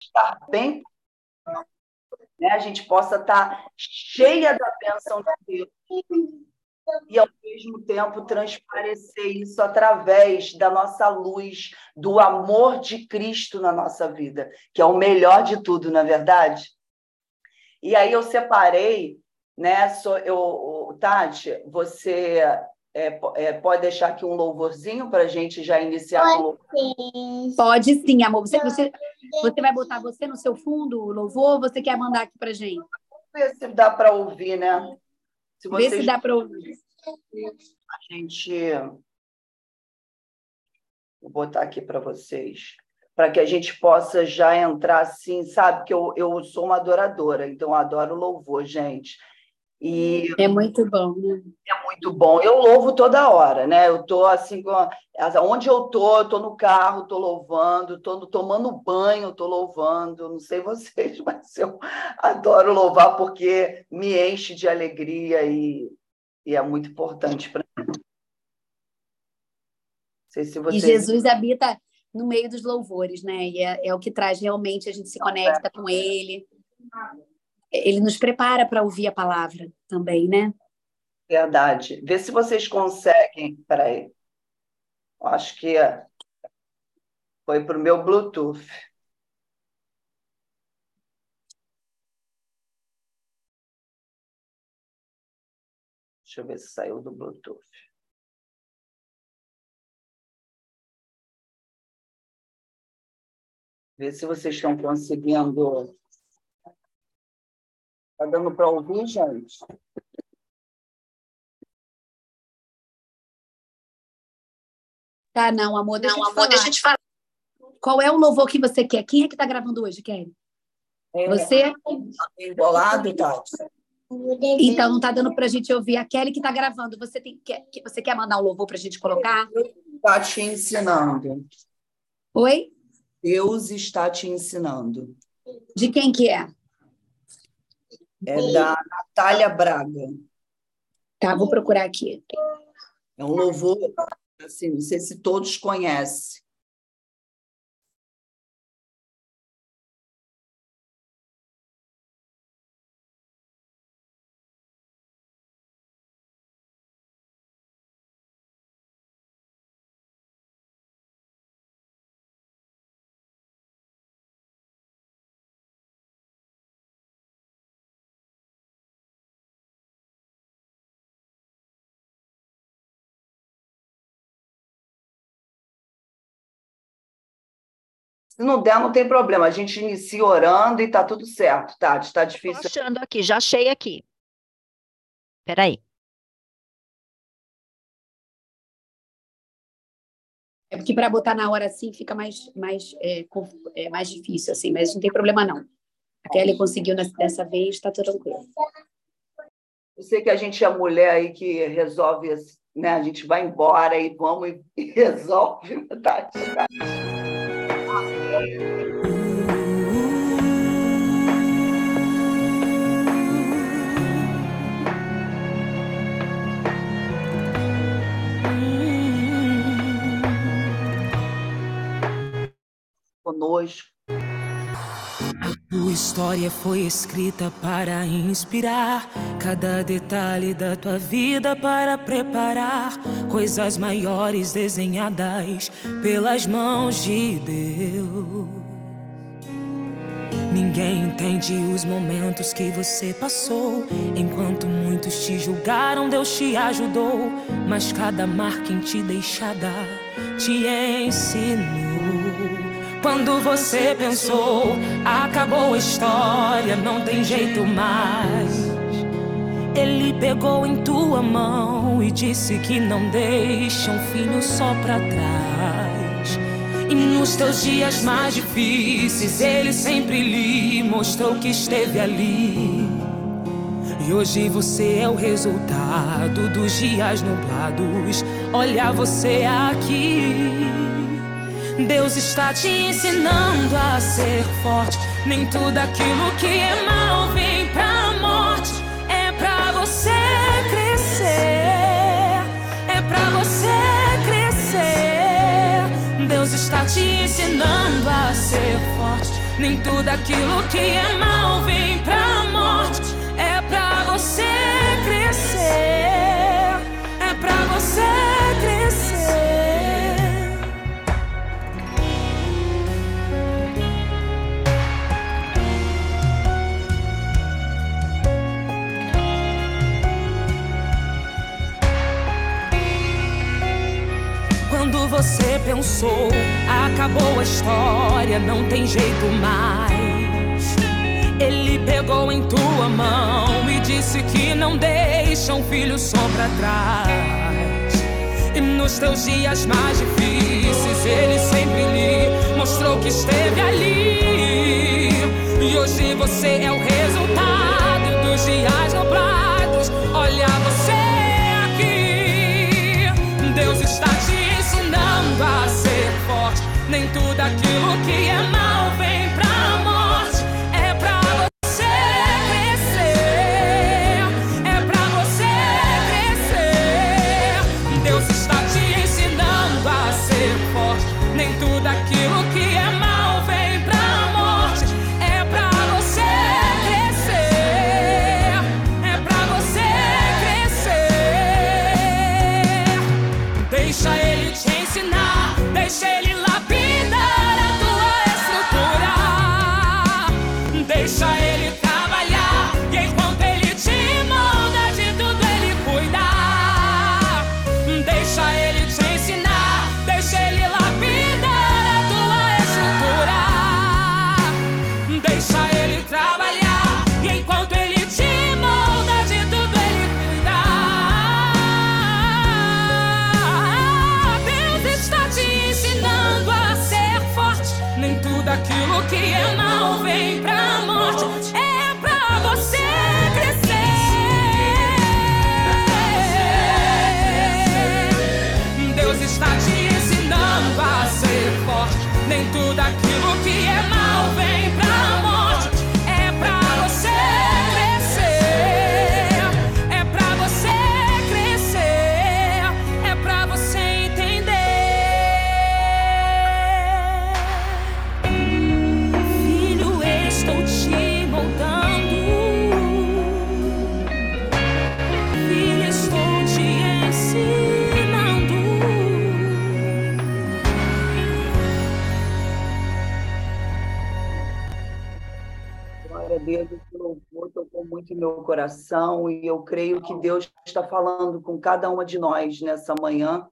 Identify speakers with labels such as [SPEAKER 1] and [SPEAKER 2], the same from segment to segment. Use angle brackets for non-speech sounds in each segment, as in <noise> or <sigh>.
[SPEAKER 1] estar bem, né? a gente possa estar cheia da bênção de Deus e, ao mesmo tempo, transparecer isso através da nossa luz, do amor de Cristo na nossa vida, que é o melhor de tudo, na é verdade? E aí eu separei, né? Sou, eu, Tati, você é, é, pode deixar aqui um louvorzinho para a gente já iniciar
[SPEAKER 2] pode, o sim. Pode sim, amor. Você, você, você vai botar você no seu fundo o louvor ou você quer mandar aqui para gente?
[SPEAKER 1] Vamos ver se dá para ouvir, né?
[SPEAKER 2] Se vocês... Vê se dá para ouvir.
[SPEAKER 1] A gente. Vou botar aqui para vocês para que a gente possa já entrar assim, sabe? Que eu, eu sou uma adoradora, então eu adoro louvor, gente.
[SPEAKER 2] E é muito bom, né?
[SPEAKER 1] É muito bom. Eu louvo toda hora, né? Eu tô assim, onde eu tô, eu tô no carro, tô louvando, tô tomando banho, tô louvando. Não sei <laughs> vocês, mas eu adoro louvar porque me enche de alegria e, e é muito importante para mim.
[SPEAKER 2] Se vocês... E Jesus habita no meio dos louvores, né? E é, é o que traz realmente a gente se conecta com ele. Ele nos prepara para ouvir a palavra também, né?
[SPEAKER 1] Verdade. Vê se vocês conseguem. Peraí. Acho que foi para o meu Bluetooth. Deixa eu ver se saiu do Bluetooth. Ver se vocês estão conseguindo. Está dando para ouvir, gente?
[SPEAKER 2] Tá, não, amor, deixa, não, eu, amor, deixa eu te falar. Qual é o louvor que você quer? Quem é que está gravando hoje, Kelly? É, você?
[SPEAKER 1] Embolado, Tati.
[SPEAKER 2] Então, não está dando para a gente ouvir. A Kelly que está gravando. Você, tem, quer, você quer mandar um louvor para a gente colocar?
[SPEAKER 1] Está te ensinando.
[SPEAKER 2] Oi?
[SPEAKER 1] Deus está te ensinando.
[SPEAKER 2] De quem que é?
[SPEAKER 1] É da Natália Braga.
[SPEAKER 2] Tá, vou procurar aqui.
[SPEAKER 1] É um louvor, assim, não sei se todos conhecem. Se não der, não tem problema. A gente inicia orando e está tudo certo, tá? Está difícil.
[SPEAKER 3] Estou achando aqui, já achei aqui. Espera aí.
[SPEAKER 2] É porque para botar na hora assim fica mais, mais, é, é, mais difícil, assim, mas não tem problema não. A Kelly conseguiu dessa vez, está tudo tranquilo.
[SPEAKER 1] Eu sei que a gente é mulher aí que resolve, né? A gente vai embora e vamos e <laughs> resolve, tá? Conosco.
[SPEAKER 4] Tua história foi escrita para inspirar cada detalhe da tua vida para preparar coisas maiores desenhadas pelas mãos de Deus. Ninguém entende os momentos que você passou. Enquanto muitos te julgaram, Deus te ajudou. Mas cada marca em ti deixada te ensinou. Quando você pensou, acabou a história, não tem jeito mais. Ele pegou em tua mão e disse que não deixa um filho só pra trás. E nos teus dias mais difíceis, ele sempre lhe mostrou que esteve ali. E hoje você é o resultado dos dias nublados. Olha você aqui. Deus está te ensinando a ser forte. Nem tudo aquilo que é mal vem pra morte. É pra você crescer. É pra você crescer. Deus está te ensinando a ser forte. Nem tudo aquilo que é mal vem pra morte. Você pensou, acabou a história, não tem jeito mais. Ele pegou em tua mão e disse que não deixa um filho só pra trás. E nos teus dias mais difíceis, ele sempre lhe mostrou que esteve ali. E hoje você é o resultado dos dias nublados. Olha você aqui, Deus está te ensinando a ser forte. Nem tudo aquilo que é mal vem aquilo que é mal vem pra morte. É pra você crescer. Deus está te ensinando a ser forte. Nem tudo aquilo que é mal vem pra morte.
[SPEAKER 1] Muito meu coração e eu creio que Deus está falando com cada uma de nós nessa manhã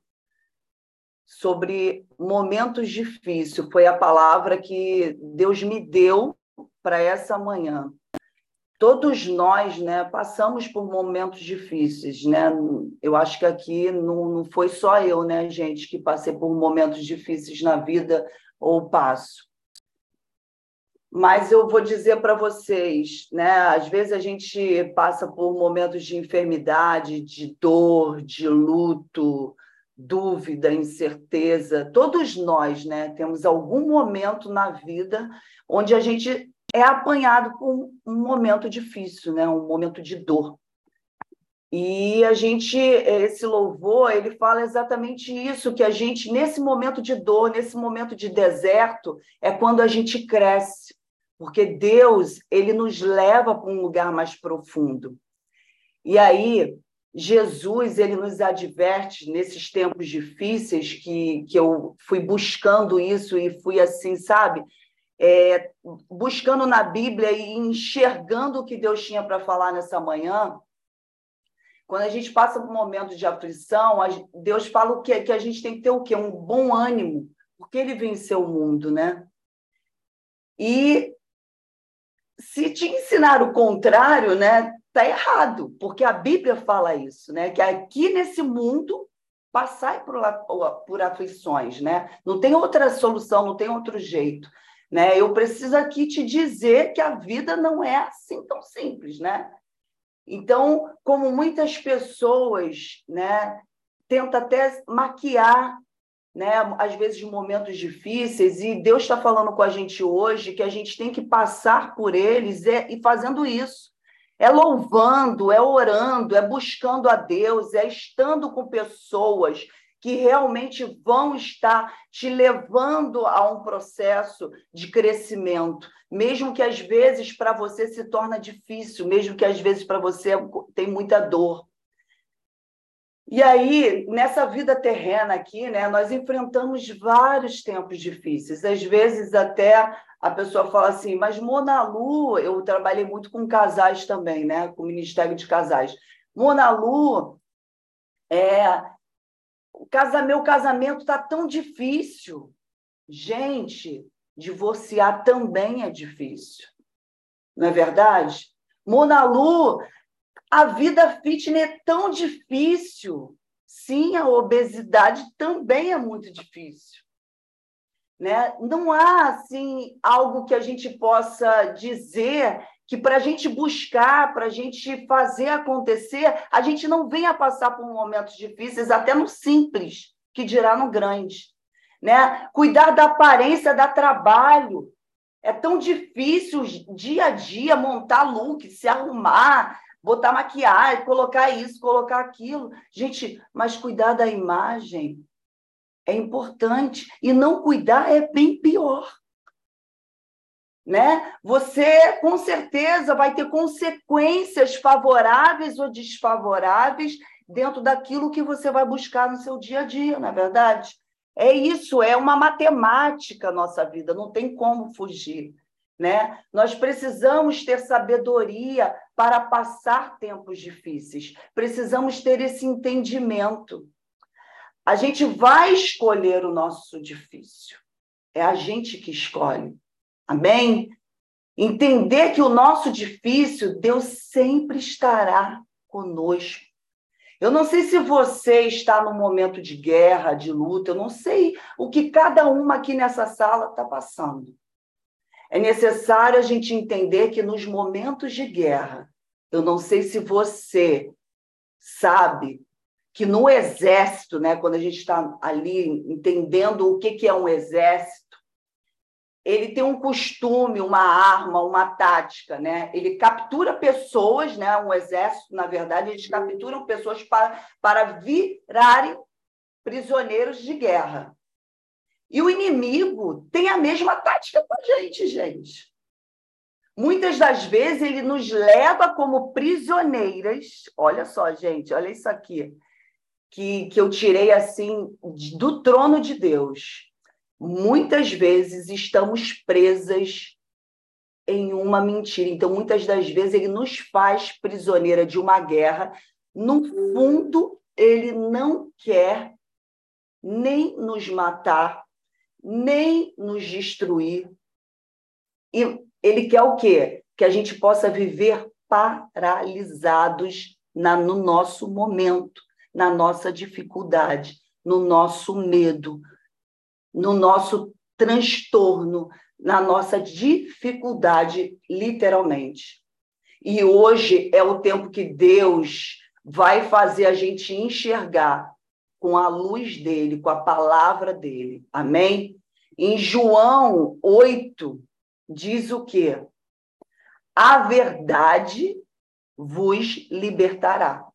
[SPEAKER 1] sobre momentos difíceis. Foi a palavra que Deus me deu para essa manhã. Todos nós, né, passamos por momentos difíceis, né? Eu acho que aqui não, não foi só eu, né, gente, que passei por momentos difíceis na vida ou passo. Mas eu vou dizer para vocês, né? Às vezes a gente passa por momentos de enfermidade, de dor, de luto, dúvida, incerteza. Todos nós, né, temos algum momento na vida onde a gente é apanhado por um momento difícil, né? Um momento de dor. E a gente, esse louvor, ele fala exatamente isso, que a gente, nesse momento de dor, nesse momento de deserto, é quando a gente cresce, porque Deus, ele nos leva para um lugar mais profundo. E aí, Jesus, ele nos adverte nesses tempos difíceis que, que eu fui buscando isso e fui assim, sabe? É, buscando na Bíblia e enxergando o que Deus tinha para falar nessa manhã. Quando a gente passa por um momento de aflição, Deus fala o quê? Que a gente tem que ter o quê? Um bom ânimo, porque ele venceu o mundo, né? E se te ensinar o contrário, né, tá errado, porque a Bíblia fala isso, né, que aqui nesse mundo passai por, por aflições, né? Não tem outra solução, não tem outro jeito, né? Eu preciso aqui te dizer que a vida não é assim tão simples, né? Então, como muitas pessoas, né, tenta até maquiar né, às vezes momentos difíceis, e Deus está falando com a gente hoje que a gente tem que passar por eles e, e fazendo isso. É louvando, é orando, é buscando a Deus, é estando com pessoas que realmente vão estar te levando a um processo de crescimento, mesmo que às vezes para você se torna difícil, mesmo que às vezes para você tem muita dor. E aí, nessa vida terrena aqui, né, nós enfrentamos vários tempos difíceis. Às vezes até a pessoa fala assim, mas Mona Lu, eu trabalhei muito com casais também, né, com o Ministério de Casais. Mona Lu, é, o casa, meu casamento está tão difícil. Gente, divorciar também é difícil. Não é verdade? Mona Lu, a vida fitness é tão difícil. Sim, a obesidade também é muito difícil. Né? Não há assim algo que a gente possa dizer que para a gente buscar, para a gente fazer acontecer, a gente não venha passar por momentos difíceis, até no simples, que dirá no grande. Né? Cuidar da aparência dá trabalho. É tão difícil dia a dia montar look, se arrumar, botar maquiagem, colocar isso, colocar aquilo. Gente, mas cuidar da imagem é importante e não cuidar é bem pior né? Você com certeza vai ter consequências favoráveis ou desfavoráveis dentro daquilo que você vai buscar no seu dia a dia, na é verdade. É isso, é uma matemática a nossa vida, não tem como fugir, né? Nós precisamos ter sabedoria para passar tempos difíceis. Precisamos ter esse entendimento. A gente vai escolher o nosso difícil. É a gente que escolhe. Amém? Entender que o nosso difícil, Deus sempre estará conosco. Eu não sei se você está num momento de guerra, de luta, eu não sei o que cada uma aqui nessa sala está passando. É necessário a gente entender que nos momentos de guerra, eu não sei se você sabe que no exército, né, quando a gente está ali entendendo o que, que é um exército, ele tem um costume, uma arma, uma tática, né? Ele captura pessoas, né? Um exército, na verdade, eles capturam pessoas para, para virarem prisioneiros de guerra. E o inimigo tem a mesma tática com a gente, gente. Muitas das vezes ele nos leva como prisioneiras. Olha só, gente, olha isso aqui, que, que eu tirei assim do trono de Deus muitas vezes estamos presas em uma mentira. Então, muitas das vezes, ele nos faz prisioneira de uma guerra. No fundo, ele não quer nem nos matar, nem nos destruir. E ele quer o quê? Que a gente possa viver paralisados na, no nosso momento, na nossa dificuldade, no nosso medo, no nosso transtorno, na nossa dificuldade, literalmente. E hoje é o tempo que Deus vai fazer a gente enxergar com a luz dele, com a palavra dele. Amém? Em João 8, diz o quê? A verdade vos libertará.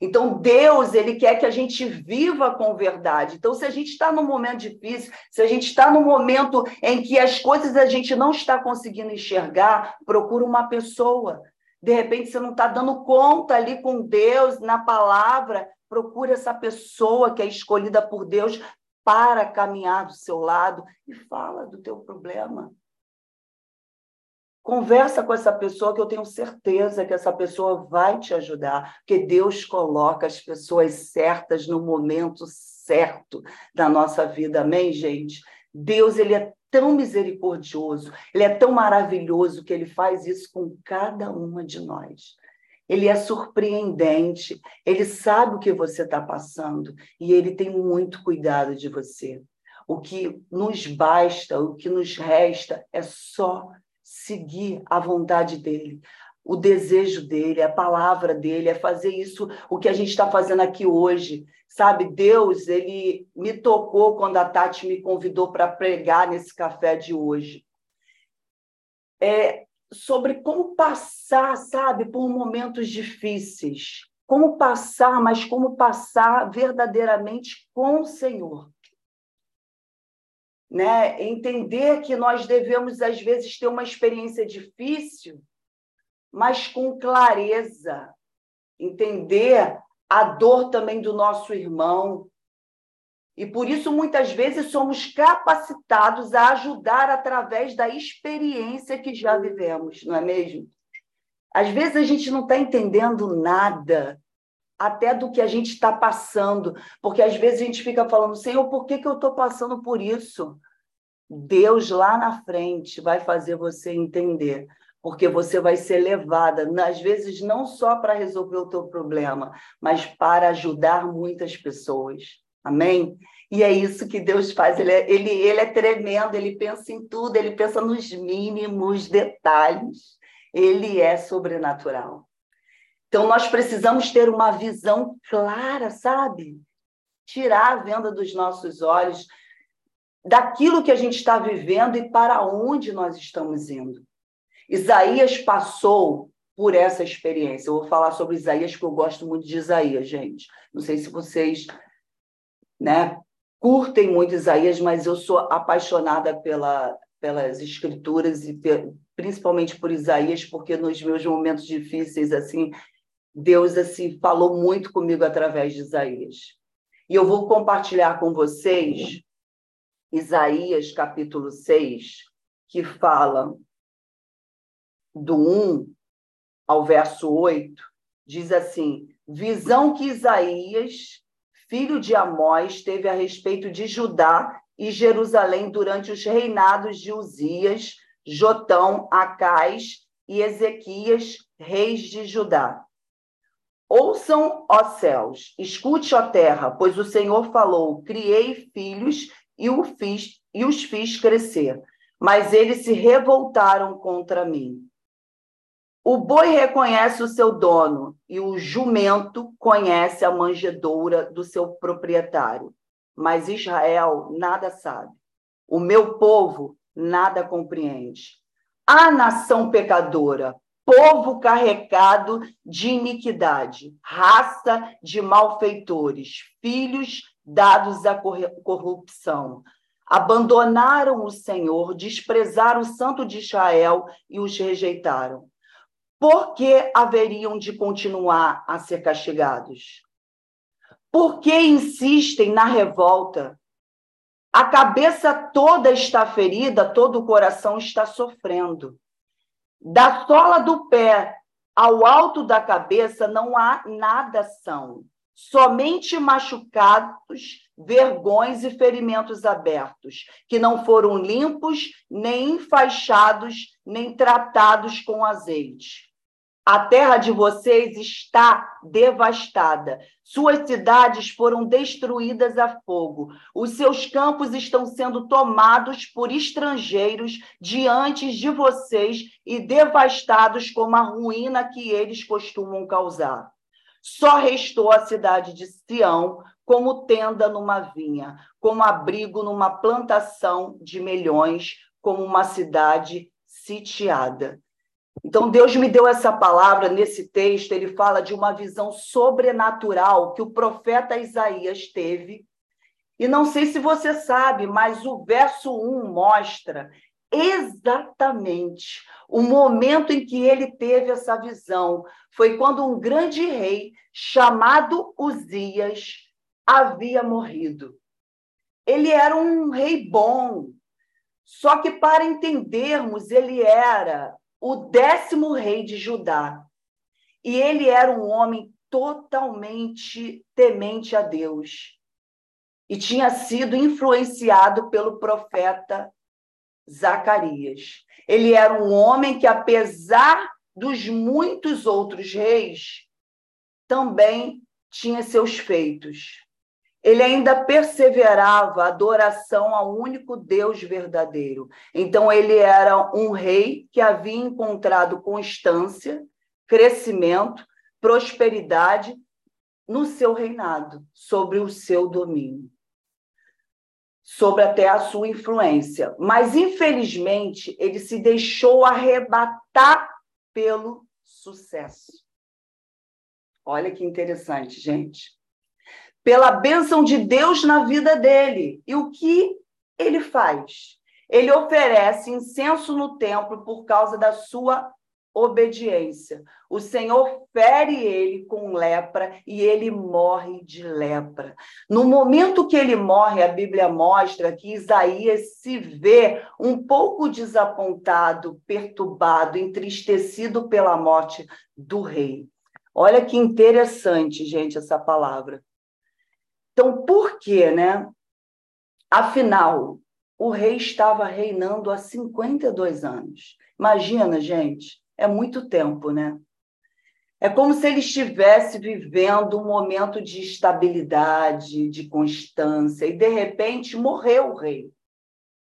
[SPEAKER 1] Então, Deus, ele quer que a gente viva com verdade. Então, se a gente está num momento difícil, se a gente está num momento em que as coisas a gente não está conseguindo enxergar, procura uma pessoa. De repente, você não está dando conta ali com Deus, na palavra, procura essa pessoa que é escolhida por Deus para caminhar do seu lado e fala do teu problema. Conversa com essa pessoa que eu tenho certeza que essa pessoa vai te ajudar, porque Deus coloca as pessoas certas no momento certo da nossa vida. Amém, gente? Deus, ele é tão misericordioso, ele é tão maravilhoso que ele faz isso com cada uma de nós. Ele é surpreendente, ele sabe o que você está passando e ele tem muito cuidado de você. O que nos basta, o que nos resta é só seguir a vontade dele, o desejo dele, a palavra dele, é fazer isso, o que a gente está fazendo aqui hoje. Sabe, Deus, ele me tocou quando a Tati me convidou para pregar nesse café de hoje. É sobre como passar, sabe, por momentos difíceis. como passar, mas como passar verdadeiramente com o Senhor. Né? Entender que nós devemos, às vezes, ter uma experiência difícil, mas com clareza. Entender a dor também do nosso irmão. E por isso, muitas vezes, somos capacitados a ajudar através da experiência que já vivemos, não é mesmo? Às vezes a gente não está entendendo nada, até do que a gente está passando, porque às vezes a gente fica falando, Senhor, por que, que eu estou passando por isso? Deus lá na frente vai fazer você entender, porque você vai ser levada, às vezes não só para resolver o teu problema, mas para ajudar muitas pessoas. Amém? E é isso que Deus faz. Ele é, ele, ele é tremendo, ele pensa em tudo, ele pensa nos mínimos detalhes ele é sobrenatural. Então, nós precisamos ter uma visão clara, sabe? Tirar a venda dos nossos olhos daquilo que a gente está vivendo e para onde nós estamos indo. Isaías passou por essa experiência. Eu vou falar sobre Isaías, porque eu gosto muito de Isaías, gente. Não sei se vocês né, curtem muito Isaías, mas eu sou apaixonada pela, pelas escrituras e principalmente por Isaías, porque nos meus momentos difíceis assim, Deus assim falou muito comigo através de Isaías. E eu vou compartilhar com vocês Isaías capítulo 6, que fala do 1 ao verso 8, diz assim: Visão que Isaías, filho de Amós, teve a respeito de Judá e Jerusalém durante os reinados de Uzias, Jotão, Acais e Ezequias, reis de Judá. Ouçam, ó céus, escute, ó terra, pois o Senhor falou: criei filhos e, o fiz, e os fiz crescer, mas eles se revoltaram contra mim. O boi reconhece o seu dono e o jumento conhece a manjedoura do seu proprietário mas Israel nada sabe. O meu povo nada compreende. A nação pecadora, povo carregado de iniquidade, raça de malfeitores, filhos dados à corrupção. Abandonaram o Senhor, desprezaram o Santo de Israel e os rejeitaram. Por que haveriam de continuar a ser castigados? Por que insistem na revolta? A cabeça toda está ferida, todo o coração está sofrendo. Da sola do pé ao alto da cabeça não há nada são, somente machucados, vergões e ferimentos abertos, que não foram limpos, nem enfaixados, nem tratados com azeite. A terra de vocês está devastada. Suas cidades foram destruídas a fogo. Os seus campos estão sendo tomados por estrangeiros diante de vocês e devastados como a ruína que eles costumam causar. Só restou a cidade de Sião como tenda numa vinha, como abrigo numa plantação de melhões, como uma cidade sitiada. Então, Deus me deu essa palavra nesse texto. Ele fala de uma visão sobrenatural que o profeta Isaías teve. E não sei se você sabe, mas o verso 1 mostra exatamente o momento em que ele teve essa visão. Foi quando um grande rei chamado Uzias havia morrido. Ele era um rei bom, só que para entendermos, ele era o décimo rei de Judá. E ele era um homem totalmente temente a Deus. E tinha sido influenciado pelo profeta Zacarias. Ele era um homem que, apesar dos muitos outros reis, também tinha seus feitos ele ainda perseverava a adoração ao único Deus verdadeiro. Então, ele era um rei que havia encontrado constância, crescimento, prosperidade no seu reinado, sobre o seu domínio, sobre até a sua influência. Mas, infelizmente, ele se deixou arrebatar pelo sucesso. Olha que interessante, gente. Pela bênção de Deus na vida dele. E o que ele faz? Ele oferece incenso no templo por causa da sua obediência. O Senhor fere ele com lepra e ele morre de lepra. No momento que ele morre, a Bíblia mostra que Isaías se vê um pouco desapontado, perturbado, entristecido pela morte do rei. Olha que interessante, gente, essa palavra. Então, por quê, né? Afinal, o rei estava reinando há 52 anos. Imagina, gente, é muito tempo, né? É como se ele estivesse vivendo um momento de estabilidade, de constância, e de repente morreu o rei.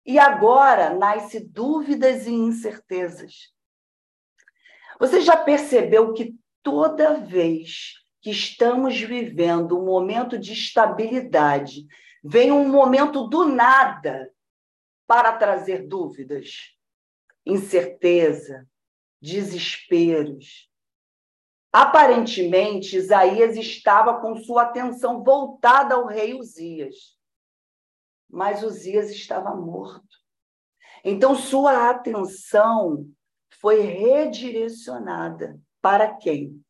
[SPEAKER 1] E agora nasce dúvidas e incertezas. Você já percebeu que toda vez que estamos vivendo um momento de estabilidade, vem um momento do nada para trazer dúvidas, incerteza, desesperos. Aparentemente, Isaías estava com sua atenção voltada ao rei Uzias, mas Uzias estava morto. Então, sua atenção foi redirecionada para quem?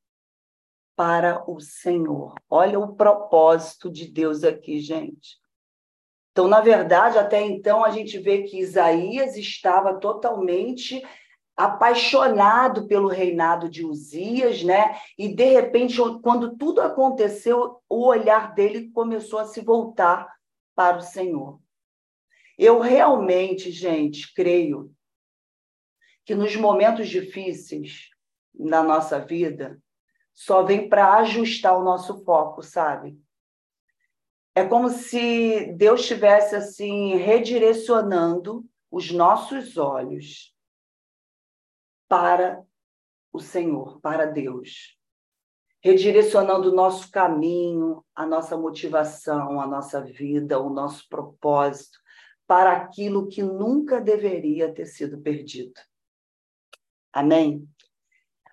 [SPEAKER 1] Para o Senhor. Olha o propósito de Deus aqui, gente. Então, na verdade, até então, a gente vê que Isaías estava totalmente apaixonado pelo reinado de Uzias, né? E de repente, quando tudo aconteceu, o olhar dele começou a se voltar para o Senhor. Eu realmente, gente, creio que nos momentos difíceis na nossa vida, só vem para ajustar o nosso foco, sabe? É como se Deus estivesse assim redirecionando os nossos olhos para o Senhor, para Deus. Redirecionando o nosso caminho, a nossa motivação, a nossa vida, o nosso propósito para aquilo que nunca deveria ter sido perdido. Amém?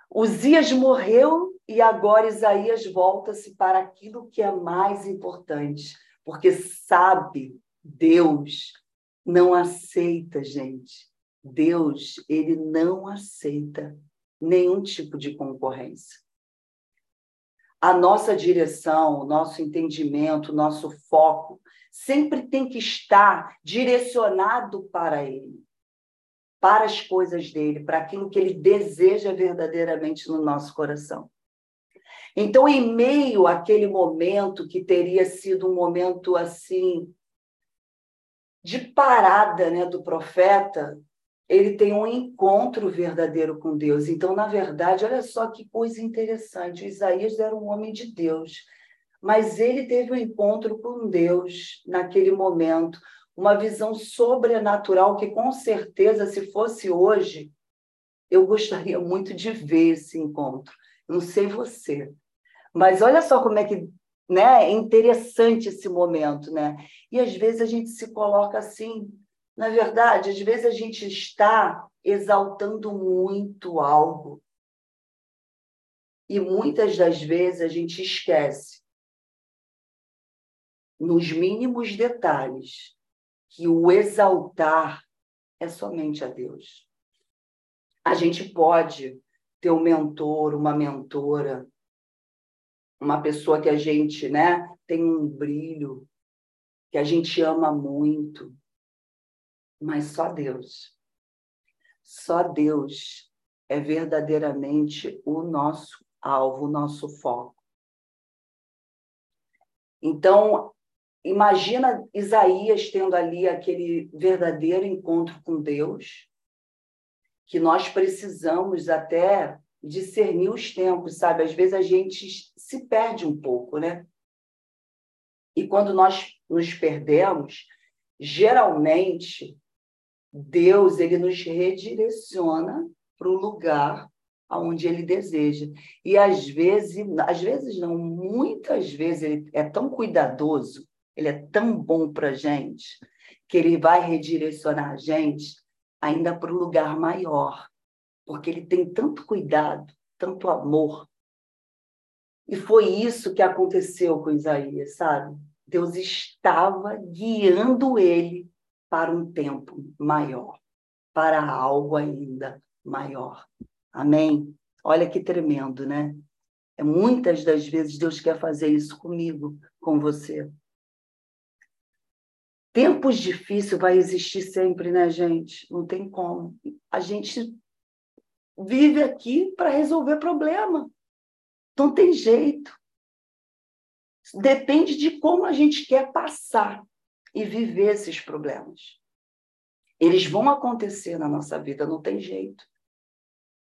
[SPEAKER 1] Uzias morreu e agora Isaías volta-se para aquilo que é mais importante, porque sabe, Deus não aceita, gente. Deus, ele não aceita nenhum tipo de concorrência. A nossa direção, o nosso entendimento, o nosso foco sempre tem que estar direcionado para ele, para as coisas dele, para aquilo que ele deseja verdadeiramente no nosso coração. Então, em meio àquele momento que teria sido um momento assim de parada, né, do profeta, ele tem um encontro verdadeiro com Deus. Então, na verdade, olha só que coisa interessante. O Isaías era um homem de Deus, mas ele teve um encontro com Deus naquele momento, uma visão sobrenatural que, com certeza, se fosse hoje, eu gostaria muito de ver esse encontro. Não sei você, mas olha só como é que né, é interessante esse momento, né? E às vezes a gente se coloca assim, na verdade, às vezes a gente está exaltando muito algo. E muitas das vezes a gente esquece, nos mínimos detalhes, que o exaltar é somente a Deus. A gente pode ter um mentor, uma mentora, uma pessoa que a gente, né, tem um brilho, que a gente ama muito, mas só Deus. Só Deus é verdadeiramente o nosso alvo, o nosso foco. Então, imagina Isaías tendo ali aquele verdadeiro encontro com Deus, que nós precisamos até discernir os tempos, sabe? Às vezes a gente se perde um pouco, né? E quando nós nos perdemos, geralmente Deus ele nos redireciona para o lugar aonde ele deseja. E às vezes, às vezes não, muitas vezes ele é tão cuidadoso, ele é tão bom para gente, que ele vai redirecionar a gente ainda para o lugar maior, porque ele tem tanto cuidado, tanto amor, E foi isso que aconteceu com Isaías, sabe? Deus estava guiando ele para um tempo maior, para algo ainda maior. Amém? Olha que tremendo, né? É muitas das vezes Deus quer fazer isso comigo, com você. Tempos difíceis vai existir sempre, né, gente? Não tem como. A gente vive aqui para resolver problema. Não tem jeito. Depende de como a gente quer passar e viver esses problemas. Eles vão acontecer na nossa vida, não tem jeito.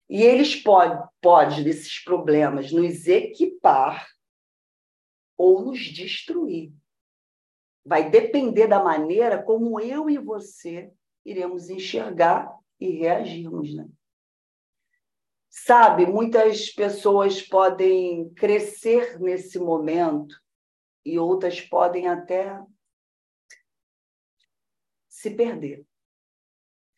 [SPEAKER 1] E eles podem, pode, esses problemas, nos equipar ou nos destruir. Vai depender da maneira como eu e você iremos enxergar e reagirmos, né? Sabe, muitas pessoas podem crescer nesse momento e outras podem até se perder.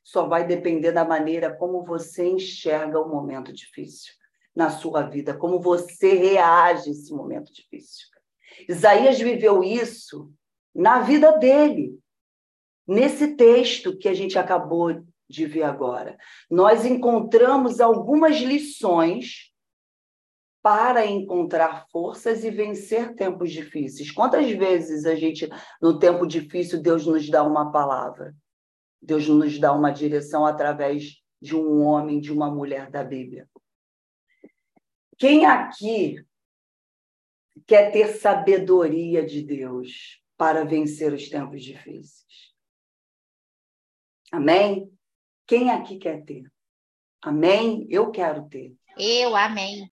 [SPEAKER 1] Só vai depender da maneira como você enxerga o momento difícil na sua vida, como você reage a esse momento difícil. Isaías viveu isso na vida dele, nesse texto que a gente acabou de ver agora. Nós encontramos algumas lições para encontrar forças e vencer tempos difíceis. Quantas vezes a gente, no tempo difícil, Deus nos dá uma palavra? Deus nos dá uma direção através de um homem, de uma mulher da Bíblia. Quem aqui quer ter sabedoria de Deus para vencer os tempos difíceis? Amém? Quem aqui quer ter? Amém? Eu quero ter.
[SPEAKER 3] Eu, amém.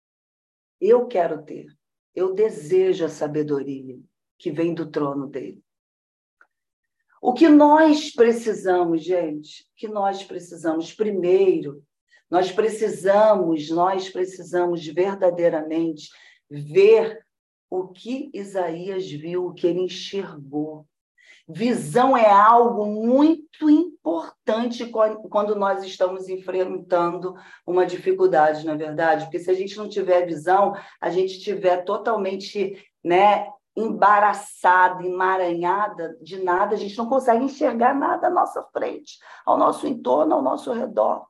[SPEAKER 1] Eu quero ter. Eu desejo a sabedoria que vem do trono dele. O que nós precisamos, gente, o que nós precisamos primeiro, nós precisamos, nós precisamos verdadeiramente ver o que Isaías viu, o que ele enxergou. Visão é algo muito importante quando nós estamos enfrentando uma dificuldade, na é verdade, porque se a gente não tiver visão, a gente estiver totalmente, né, embaraçada, emaranhada de nada, a gente não consegue enxergar nada à nossa frente, ao nosso entorno, ao nosso redor.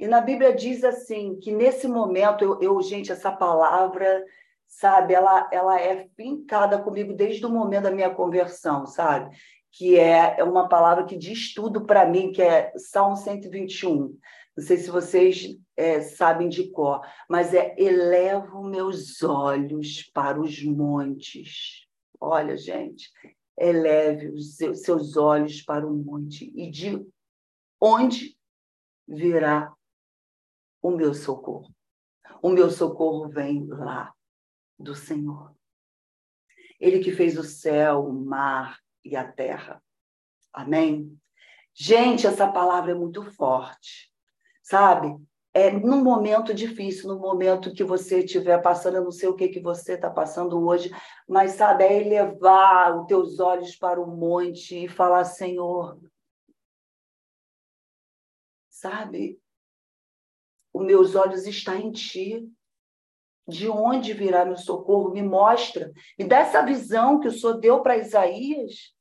[SPEAKER 1] E na Bíblia diz assim que nesse momento eu, eu gente, essa palavra sabe? Ela, ela é fincada comigo desde o momento da minha conversão, sabe? Que é, é uma palavra que diz tudo para mim, que é Salmo 121. Não sei se vocês é, sabem de cor, mas é elevo meus olhos para os montes. Olha, gente, eleve os seus olhos para o monte e de onde virá o meu socorro. O meu socorro vem lá do Senhor. Ele que fez o céu, o mar e a terra. Amém? Gente, essa palavra é muito forte, sabe? É num momento difícil, no momento que você estiver passando, eu não sei o que, que você está passando hoje, mas sabe, é elevar os teus olhos para o monte e falar, Senhor, sabe, os meus olhos estão em ti. De onde virá meu socorro, me mostra, me dá essa visão que o Senhor deu para Isaías,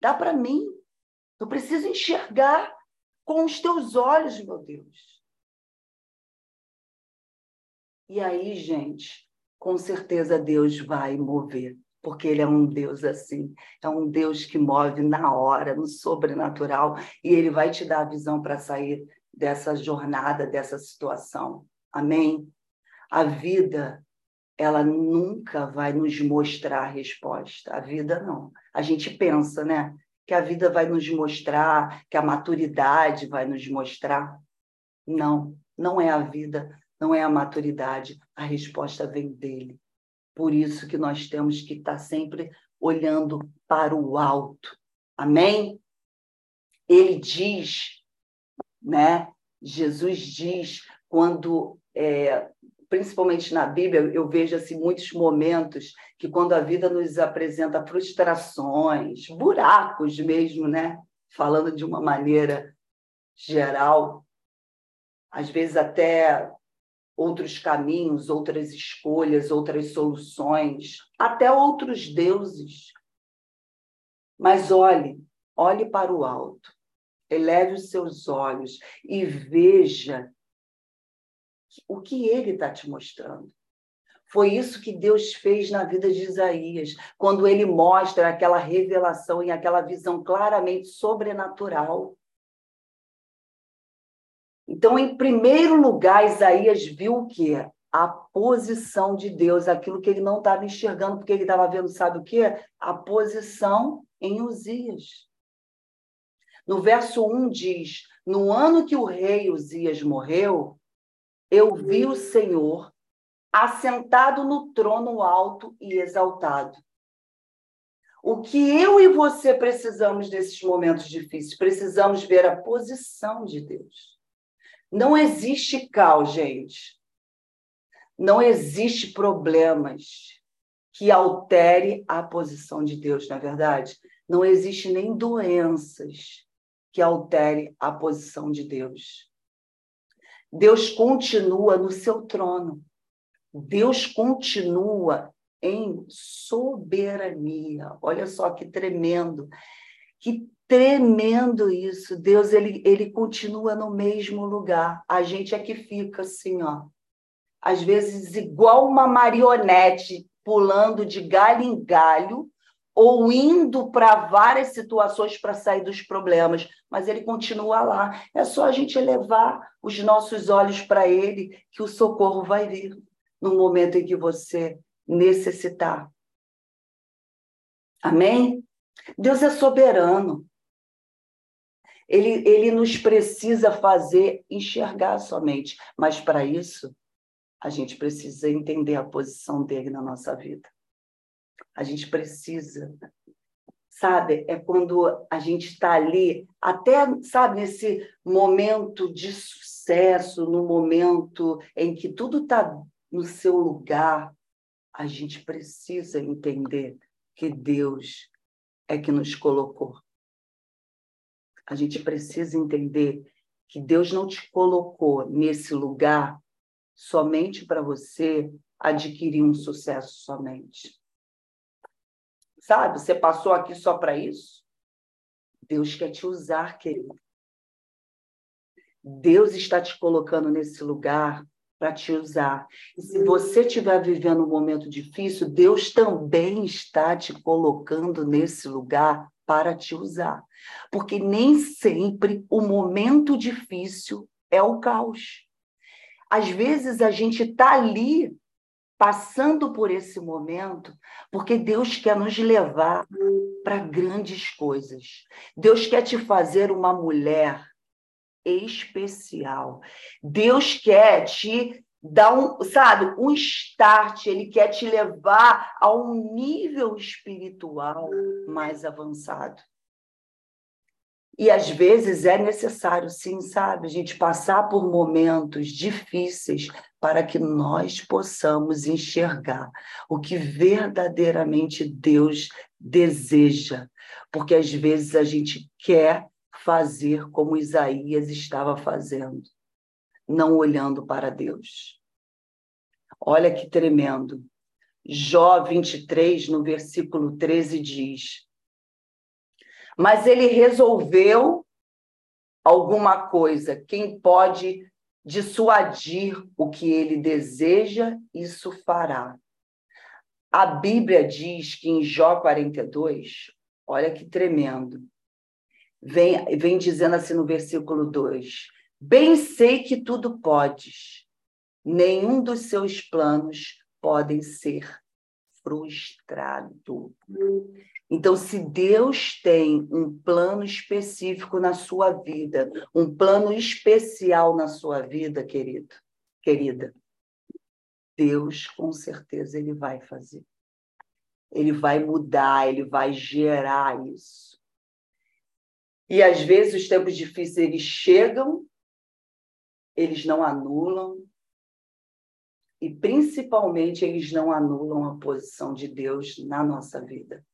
[SPEAKER 1] dá para mim. Eu preciso enxergar com os teus olhos, meu Deus. E aí, gente, com certeza Deus vai mover, porque Ele é um Deus assim, é um Deus que move na hora, no sobrenatural, e Ele vai te dar a visão para sair dessa jornada, dessa situação. Amém? A vida, ela nunca vai nos mostrar a resposta. A vida não. A gente pensa, né? Que a vida vai nos mostrar, que a maturidade vai nos mostrar. Não, não é a vida, não é a maturidade. A resposta vem dele. Por isso que nós temos que estar sempre olhando para o alto. Amém? Ele diz, né? Jesus diz quando é, principalmente na Bíblia, eu vejo assim muitos momentos que quando a vida nos apresenta frustrações, buracos mesmo, né? Falando de uma maneira geral, às vezes até outros caminhos, outras escolhas, outras soluções, até outros deuses. Mas olhe, olhe para o alto, eleve os seus olhos e veja o que ele está te mostrando. Foi isso que Deus fez na vida de Isaías, quando ele mostra aquela revelação e aquela visão claramente sobrenatural. Então, em primeiro lugar, Isaías viu o quê? A posição de Deus, aquilo que ele não estava enxergando, porque ele estava vendo, sabe o quê? A posição em Uzias. No verso 1 diz: No ano que o rei Uzias morreu, eu vi o Senhor assentado no trono alto e exaltado. O que eu e você precisamos nesses momentos difíceis? Precisamos ver a posição de Deus. Não existe caos, gente. Não existe problemas que altere a posição de Deus, na é verdade. Não existe nem doenças que altere a posição de Deus. Deus continua no seu trono. Deus continua em soberania. Olha só que tremendo. Que tremendo isso. Deus ele, ele continua no mesmo lugar. A gente é que fica assim, ó. Às vezes igual uma marionete pulando de galho em galho ou indo para várias situações para sair dos problemas, mas ele continua lá. É só a gente elevar os nossos olhos para ele que o socorro vai vir no momento em que você necessitar. Amém? Deus é soberano. Ele, ele nos precisa fazer enxergar somente, mas para isso a gente precisa entender a posição dele na nossa vida. A gente precisa, sabe? É quando a gente está ali, até, sabe, nesse momento de sucesso, no momento em que tudo está no seu lugar, a gente precisa entender que Deus é que nos colocou. A gente precisa entender que Deus não te colocou nesse lugar somente para você adquirir um sucesso somente. Sabe? Você passou aqui só para isso? Deus quer te usar, querido. Deus está te colocando nesse lugar para te usar. E se você estiver vivendo um momento difícil, Deus também está te colocando nesse lugar para te usar. Porque nem sempre o momento difícil é o caos. Às vezes a gente está ali passando por esse momento, porque Deus quer nos levar para grandes coisas. Deus quer te fazer uma mulher especial. Deus quer te dar um, sabe, um start, ele quer te levar a um nível espiritual mais avançado. E às vezes é necessário, sim, sabe, a gente passar por momentos difíceis para que nós possamos enxergar o que verdadeiramente Deus deseja. Porque às vezes a gente quer fazer como Isaías estava fazendo, não olhando para Deus. Olha que tremendo. Jó 23, no versículo 13, diz: Mas ele resolveu alguma coisa, quem pode dissuadir o que ele deseja, isso fará. A Bíblia diz que em Jó 42, olha que tremendo, vem, vem dizendo assim no versículo 2: Bem sei que tudo podes, nenhum dos seus planos podem ser frustrado. Então, se Deus tem um plano específico na sua vida, um plano especial na sua vida, querido, querida, Deus com certeza ele vai fazer. Ele vai mudar, ele vai gerar isso. E às vezes os tempos difíceis eles chegam, eles não anulam, e principalmente eles não anulam a posição de Deus na nossa vida.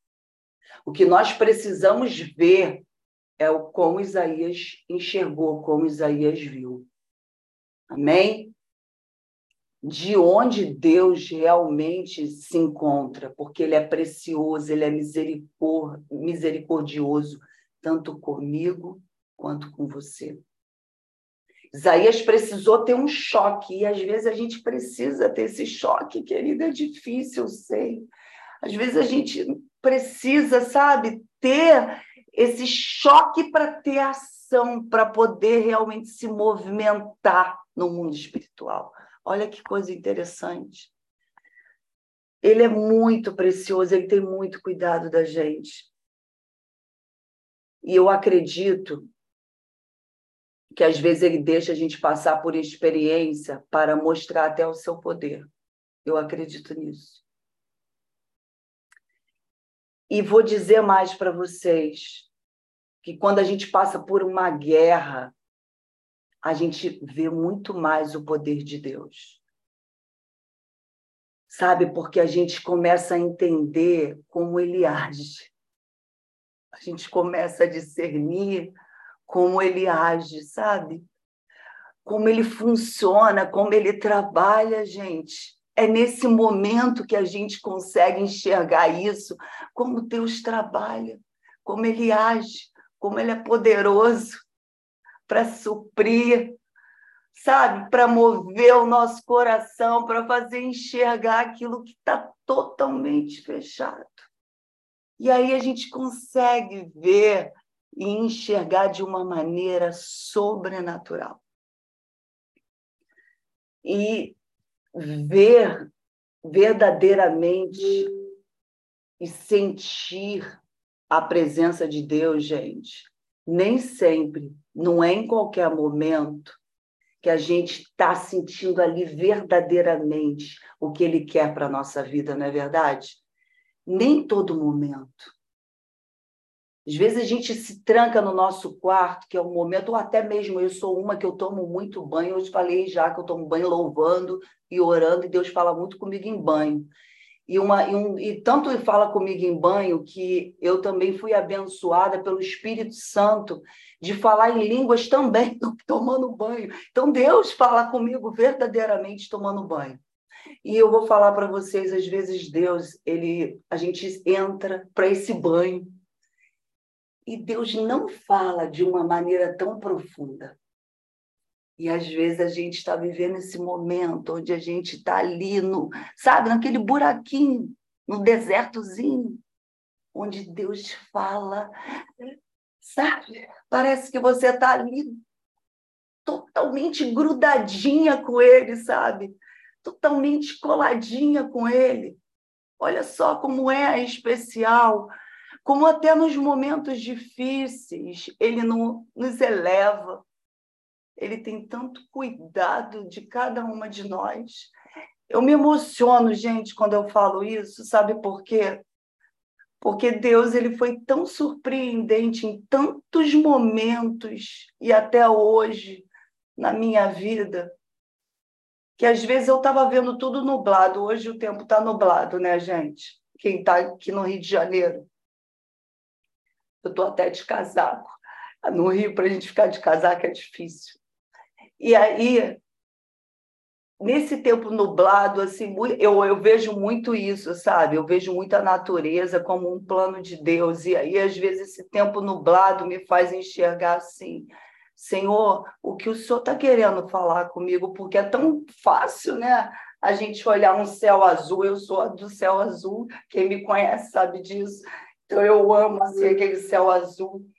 [SPEAKER 1] O que nós precisamos ver é o como Isaías enxergou, como Isaías viu. Amém? de onde Deus realmente se encontra, porque Ele é precioso, Ele é misericordioso, tanto comigo quanto com você. Isaías precisou ter um choque, e às vezes a gente precisa ter esse choque, querida, é difícil, eu sei. Às vezes a gente precisa, sabe, ter esse choque para ter ação, para poder realmente se movimentar no mundo espiritual. Olha que coisa interessante. Ele é muito precioso, ele tem muito cuidado da gente. E eu acredito que às vezes ele deixa a gente passar por experiência para mostrar até o seu poder. Eu acredito nisso. E vou dizer mais para vocês que quando a gente passa por uma guerra, a gente vê muito mais o poder de Deus. Sabe? Porque a gente começa a entender como ele age. A gente começa a discernir como ele age, sabe? Como ele funciona, como ele trabalha, gente. É nesse momento que a gente consegue enxergar isso, como Deus trabalha, como ele age, como ele é poderoso para suprir, sabe? Para mover o nosso coração, para fazer enxergar aquilo que está totalmente fechado. E aí a gente consegue ver e enxergar de uma maneira sobrenatural. E ver verdadeiramente e sentir a presença de Deus, gente, nem sempre não é em qualquer momento que a gente está sentindo ali verdadeiramente o que ele quer para a nossa vida, não é verdade? Nem todo momento. Às vezes a gente se tranca no nosso quarto, que é um momento, ou até mesmo eu sou uma que eu tomo muito banho, eu te falei já que eu tomo banho louvando e orando, e Deus fala muito comigo em banho. E, uma, e, um, e tanto ele fala comigo em banho que eu também fui abençoada pelo Espírito Santo de falar em línguas também <laughs> tomando banho. Então Deus fala comigo verdadeiramente tomando banho. E eu vou falar para vocês, às vezes Deus, ele, a gente entra para esse banho e Deus não fala de uma maneira tão profunda. E às vezes a gente está vivendo esse momento onde a gente está ali no, sabe, naquele buraquinho, no desertozinho, onde Deus fala, sabe? Parece que você está ali totalmente grudadinha com Ele, sabe? Totalmente coladinha com Ele. Olha só como é especial, como até nos momentos difíceis Ele nos eleva, ele tem tanto cuidado de cada uma de nós. Eu me emociono, gente, quando eu falo isso, sabe por quê? Porque Deus ele foi tão surpreendente em tantos momentos e até hoje na minha vida, que às vezes eu estava vendo tudo nublado. Hoje o tempo está nublado, né, gente? Quem está aqui no Rio de Janeiro. Eu estou até de casaco. No Rio, para a gente ficar de casaco é difícil. E aí, nesse tempo nublado, assim, eu, eu vejo muito isso, sabe? Eu vejo muito a natureza como um plano de Deus. E aí, às vezes, esse tempo nublado me faz enxergar assim. Senhor, o que o Senhor está querendo falar comigo? Porque é tão fácil, né? A gente olhar um céu azul, eu sou do céu azul, quem me conhece sabe disso. Então eu amo assim, aquele céu azul.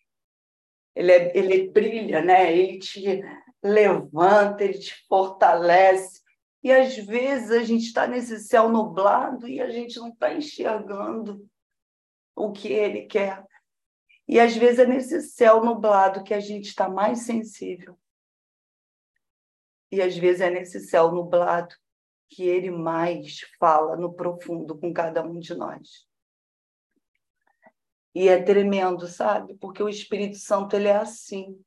[SPEAKER 1] Ele, é, ele brilha, né? Ele te levanta, ele te fortalece. E às vezes a gente está nesse céu nublado e a gente não está enxergando o que ele quer. E às vezes é nesse céu nublado que a gente está mais sensível. E às vezes é nesse céu nublado que ele mais fala no profundo com cada um de nós. E é tremendo, sabe? Porque o Espírito Santo ele é assim.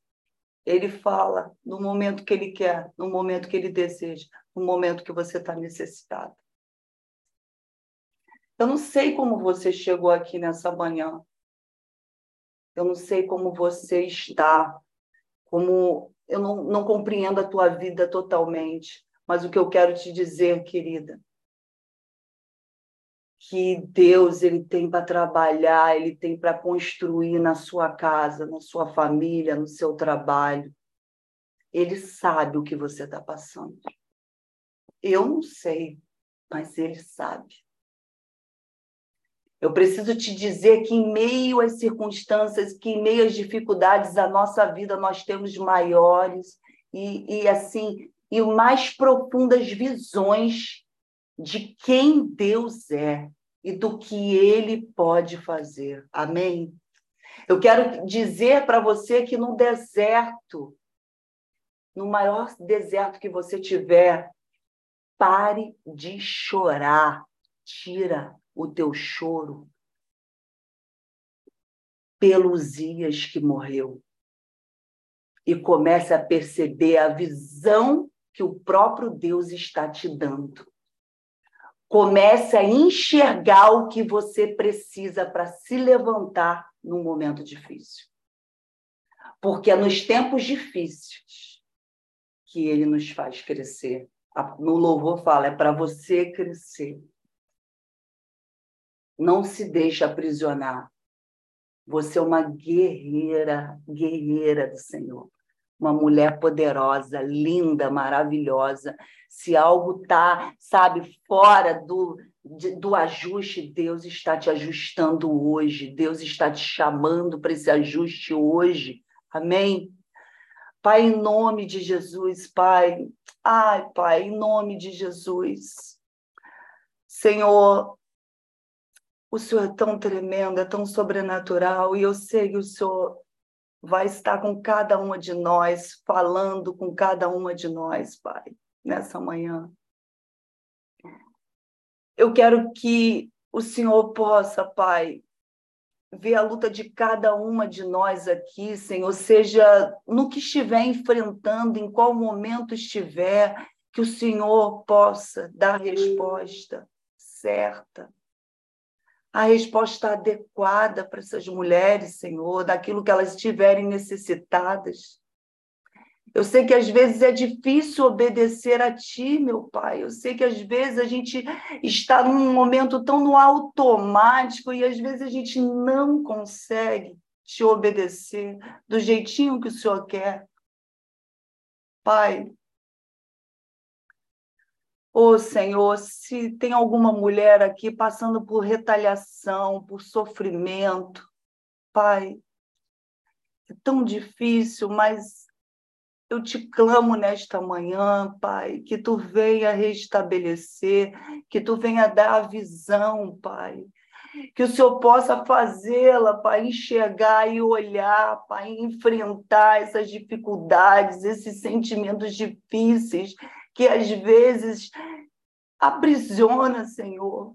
[SPEAKER 1] Ele fala no momento que ele quer, no momento que ele deseja, no momento que você está necessitado. Eu não sei como você chegou aqui nessa manhã. Eu não sei como você está, como eu não, não compreendo a tua vida totalmente, Mas o que eu quero te dizer, querida, que Deus ele tem para trabalhar, ele tem para construir na sua casa, na sua família, no seu trabalho. Ele sabe o que você está passando. Eu não sei, mas ele sabe. Eu preciso te dizer que, em meio às circunstâncias, que em meio às dificuldades da nossa vida, nós temos maiores e, e assim, e mais profundas visões de quem Deus é e do que ele pode fazer. Amém? Eu quero dizer para você que no deserto, no maior deserto que você tiver, pare de chorar. Tira o teu choro pelos dias que morreu. E comece a perceber a visão que o próprio Deus está te dando. Comece a enxergar o que você precisa para se levantar num momento difícil. Porque é nos tempos difíceis que ele nos faz crescer. No louvor fala, é para você crescer. Não se deixe aprisionar. Você é uma guerreira, guerreira do Senhor. Uma mulher poderosa, linda, maravilhosa. Se algo está, sabe, fora do, do ajuste, Deus está te ajustando hoje. Deus está te chamando para esse ajuste hoje. Amém? Pai, em nome de Jesus, Pai. Ai, Pai, em nome de Jesus. Senhor, o Senhor é tão tremendo, é tão sobrenatural, e eu sei que o Senhor vai estar com cada uma de nós, falando com cada uma de nós, Pai, nessa manhã. Eu quero que o Senhor possa, Pai, ver a luta de cada uma de nós aqui, Senhor, seja no que estiver enfrentando, em qual momento estiver, que o Senhor possa dar a resposta certa a resposta adequada para essas mulheres, Senhor, daquilo que elas estiverem necessitadas. Eu sei que às vezes é difícil obedecer a Ti, meu Pai. Eu sei que às vezes a gente está num momento tão no automático e às vezes a gente não consegue te obedecer do jeitinho que o Senhor quer. Pai, Ô oh, Senhor, se tem alguma mulher aqui passando por retaliação, por sofrimento, Pai, é tão difícil, mas eu te clamo nesta manhã, Pai, que tu venha restabelecer, que tu venha dar a visão, Pai. Que o Senhor possa fazê-la, Pai, enxergar e olhar, Pai, enfrentar essas dificuldades, esses sentimentos difíceis que às vezes aprisiona, Senhor.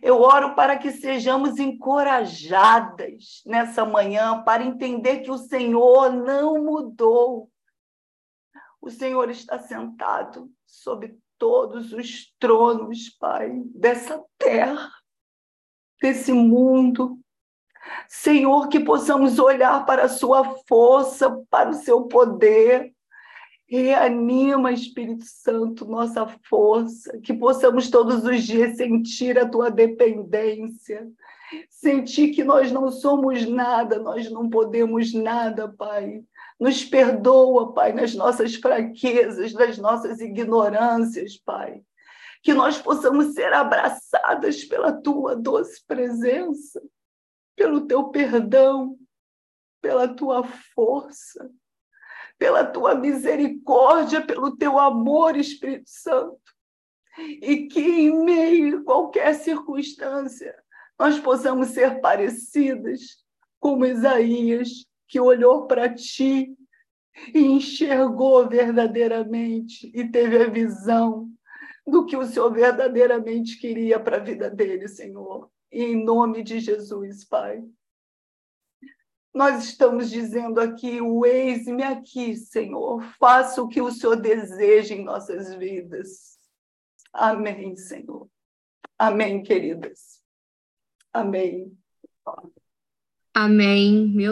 [SPEAKER 1] Eu oro para que sejamos encorajadas nessa manhã para entender que o Senhor não mudou. O Senhor está sentado sobre todos os tronos, Pai, dessa terra, desse mundo. Senhor, que possamos olhar para a Sua força, para o Seu poder, Reanima, Espírito Santo, nossa força, que possamos todos os dias sentir a tua dependência, sentir que nós não somos nada, nós não podemos nada, Pai. Nos perdoa, Pai, nas nossas fraquezas, nas nossas ignorâncias, Pai. Que nós possamos ser abraçadas pela tua doce presença, pelo teu perdão, pela tua força pela tua misericórdia, pelo teu amor, Espírito Santo. E que em meio a qualquer circunstância nós possamos ser parecidas como Isaías, que olhou para ti e enxergou verdadeiramente e teve a visão do que o Senhor verdadeiramente queria para a vida dele, Senhor. E em nome de Jesus, Pai. Nós estamos dizendo aqui, o eis-me aqui, Senhor. Faça o que o Senhor deseja em nossas vidas. Amém, Senhor. Amém, queridas. Amém.
[SPEAKER 2] Amém. Meu